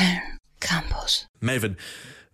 Köln Campus. Melvin,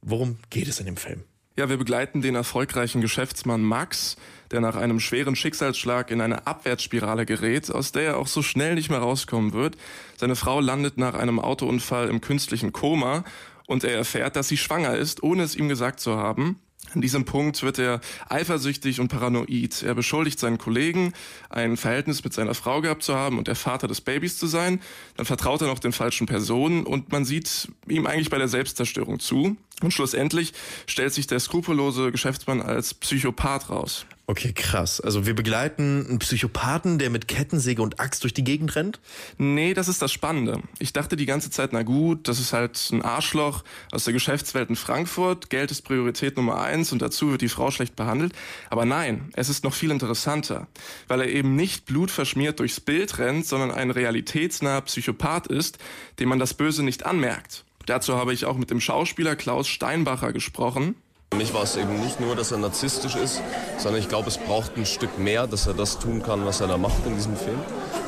worum geht es in dem Film? Ja, wir begleiten den erfolgreichen Geschäftsmann Max, der nach einem schweren Schicksalsschlag in eine Abwärtsspirale gerät, aus der er auch so schnell nicht mehr rauskommen wird. Seine Frau landet nach einem Autounfall im künstlichen Koma und er erfährt, dass sie schwanger ist, ohne es ihm gesagt zu haben. An diesem Punkt wird er eifersüchtig und paranoid. Er beschuldigt seinen Kollegen, ein Verhältnis mit seiner Frau gehabt zu haben und der Vater des Babys zu sein. Dann vertraut er noch den falschen Personen und man sieht ihm eigentlich bei der Selbstzerstörung zu. Und schlussendlich stellt sich der skrupellose Geschäftsmann als Psychopath raus. Okay, krass. Also wir begleiten einen Psychopathen, der mit Kettensäge und Axt durch die Gegend rennt? Nee, das ist das Spannende. Ich dachte die ganze Zeit, na gut, das ist halt ein Arschloch aus der Geschäftswelt in Frankfurt. Geld ist Priorität Nummer eins und dazu wird die Frau schlecht behandelt. Aber nein, es ist noch viel interessanter, weil er eben nicht blutverschmiert durchs Bild rennt, sondern ein realitätsnaher Psychopath ist, dem man das Böse nicht anmerkt. Dazu habe ich auch mit dem Schauspieler Klaus Steinbacher gesprochen. Für mich war es eben nicht nur, dass er narzisstisch ist, sondern ich glaube, es braucht ein Stück mehr, dass er das tun kann, was er da macht in diesem Film.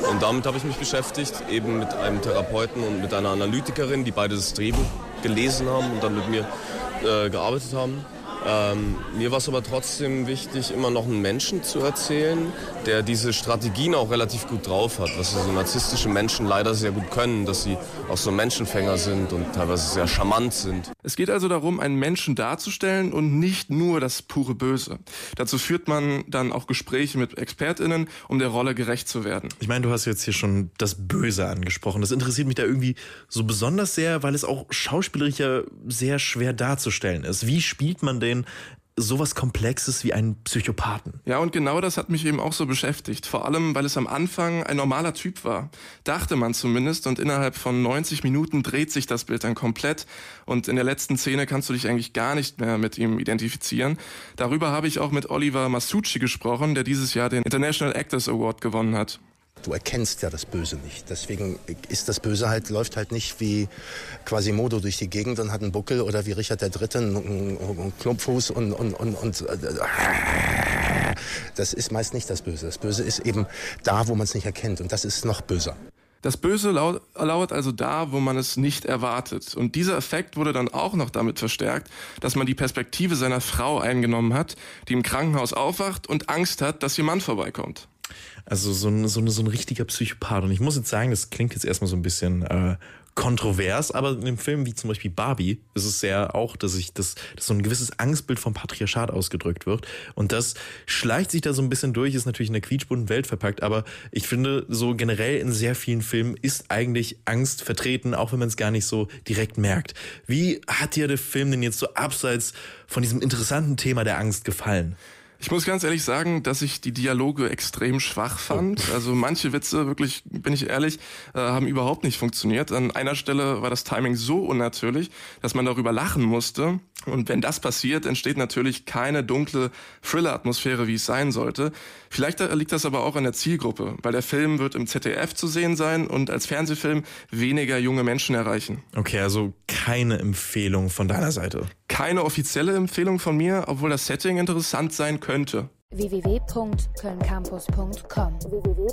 Und damit habe ich mich beschäftigt, eben mit einem Therapeuten und mit einer Analytikerin, die beide das Drehbuch gelesen haben und dann mit mir äh, gearbeitet haben. Ähm, mir war es aber trotzdem wichtig, immer noch einen Menschen zu erzählen, der diese Strategien auch relativ gut drauf hat, was so narzisstische Menschen leider sehr gut können, dass sie auch so Menschenfänger sind und teilweise sehr charmant sind. Es geht also darum, einen Menschen darzustellen und nicht nur das pure Böse. Dazu führt man dann auch Gespräche mit ExpertInnen, um der Rolle gerecht zu werden. Ich meine, du hast jetzt hier schon das Böse angesprochen. Das interessiert mich da irgendwie so besonders sehr, weil es auch schauspielerisch ja sehr schwer darzustellen ist. Wie spielt man den sowas Komplexes wie einen Psychopathen. Ja, und genau das hat mich eben auch so beschäftigt. Vor allem, weil es am Anfang ein normaler Typ war. Dachte man zumindest. Und innerhalb von 90 Minuten dreht sich das Bild dann komplett. Und in der letzten Szene kannst du dich eigentlich gar nicht mehr mit ihm identifizieren. Darüber habe ich auch mit Oliver Masucci gesprochen, der dieses Jahr den International Actors Award gewonnen hat. Du erkennst ja das Böse nicht. Deswegen ist das Böse halt, läuft halt nicht wie Quasimodo durch die Gegend und hat einen Buckel oder wie Richard III. einen, Klumpfuß und, und, und, und das ist meist nicht das Böse. Das Böse ist eben da, wo man es nicht erkennt und das ist noch böser. Das Böse lauert also da, wo man es nicht erwartet. Und dieser Effekt wurde dann auch noch damit verstärkt, dass man die Perspektive seiner Frau eingenommen hat, die im Krankenhaus aufwacht und Angst hat, dass ihr Mann vorbeikommt. Also so ein, so, ein, so ein richtiger Psychopath. Und ich muss jetzt sagen, das klingt jetzt erstmal so ein bisschen äh, kontrovers, aber in einem Film wie zum Beispiel Barbie ist es sehr auch, dass ich das, dass so ein gewisses Angstbild vom Patriarchat ausgedrückt wird. Und das schleicht sich da so ein bisschen durch, ist natürlich in der quietschbunten Welt verpackt, aber ich finde, so generell in sehr vielen Filmen ist eigentlich Angst vertreten, auch wenn man es gar nicht so direkt merkt. Wie hat dir der Film denn jetzt so abseits von diesem interessanten Thema der Angst gefallen? Ich muss ganz ehrlich sagen, dass ich die Dialoge extrem schwach fand. Oh. Also manche Witze, wirklich, bin ich ehrlich, äh, haben überhaupt nicht funktioniert. An einer Stelle war das Timing so unnatürlich, dass man darüber lachen musste. Und wenn das passiert, entsteht natürlich keine dunkle Thriller-Atmosphäre, wie es sein sollte. Vielleicht liegt das aber auch an der Zielgruppe, weil der Film wird im ZDF zu sehen sein und als Fernsehfilm weniger junge Menschen erreichen. Okay, also keine Empfehlung von deiner Seite. Keine offizielle Empfehlung von mir, obwohl das Setting interessant sein könnte. www.kölncampus.com www